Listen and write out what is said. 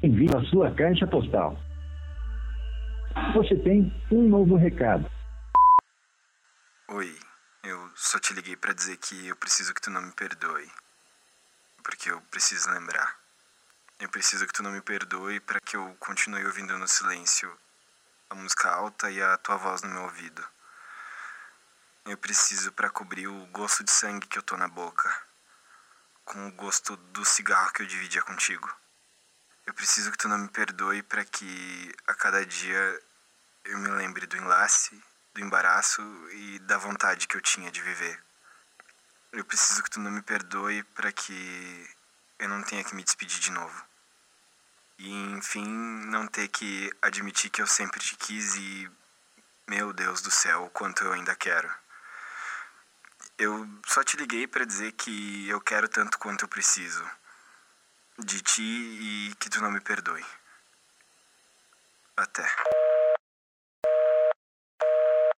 Envie a sua caixa postal. Você tem um novo recado. Oi, eu só te liguei para dizer que eu preciso que tu não me perdoe. Porque eu preciso lembrar. Eu preciso que tu não me perdoe para que eu continue ouvindo no silêncio a música alta e a tua voz no meu ouvido. Eu preciso para cobrir o gosto de sangue que eu tô na boca, com o gosto do cigarro que eu dividia contigo. Eu preciso que tu não me perdoe para que a cada dia eu me lembre do enlace, do embaraço e da vontade que eu tinha de viver. Eu preciso que tu não me perdoe para que eu não tenha que me despedir de novo. E enfim, não ter que admitir que eu sempre te quis e meu Deus do céu, o quanto eu ainda quero. Eu só te liguei para dizer que eu quero tanto quanto eu preciso de ti e que tu não me perdoe. Até.